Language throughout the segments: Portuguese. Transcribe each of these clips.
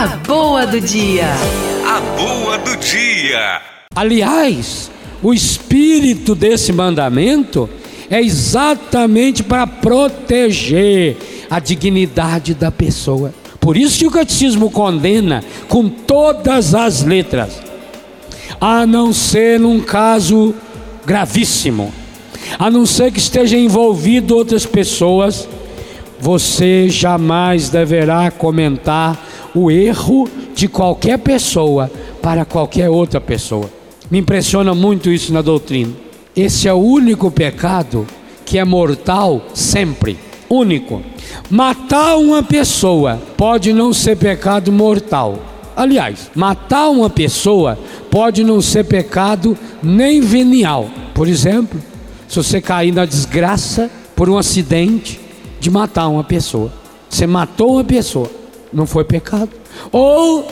A boa do dia. A boa do dia. Aliás, o espírito desse mandamento é exatamente para proteger a dignidade da pessoa. Por isso que o catecismo condena com todas as letras, a não ser num caso gravíssimo, a não ser que esteja envolvido outras pessoas, você jamais deverá comentar o erro de qualquer pessoa para qualquer outra pessoa. Me impressiona muito isso na doutrina. Esse é o único pecado que é mortal sempre, único. Matar uma pessoa pode não ser pecado mortal. Aliás, matar uma pessoa pode não ser pecado nem venial. Por exemplo, se você cair na desgraça por um acidente de matar uma pessoa, você matou uma pessoa, não foi pecado. Ou,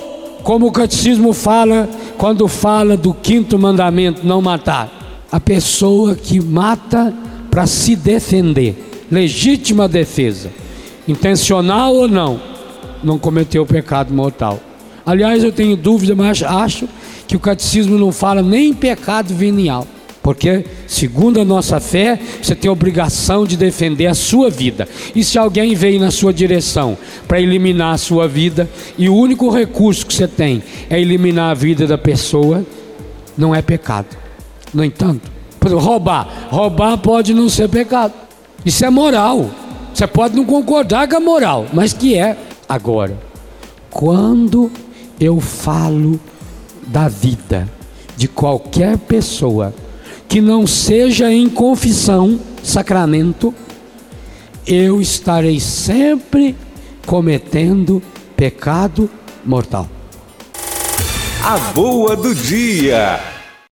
como o catecismo fala, quando fala do quinto mandamento, não matar, a pessoa que mata para se defender, legítima defesa, intencional ou não, não cometeu pecado mortal. Aliás, eu tenho dúvida, mas acho que o catecismo não fala nem pecado venial. Porque, segundo a nossa fé, você tem a obrigação de defender a sua vida. E se alguém vem na sua direção para eliminar a sua vida, e o único recurso que você tem é eliminar a vida da pessoa, não é pecado. No entanto, roubar. Roubar pode não ser pecado. Isso é moral. Você pode não concordar com a moral, mas que é. Agora, quando eu falo da vida de qualquer pessoa, que não seja em confissão, sacramento, eu estarei sempre cometendo pecado mortal. A boa do dia.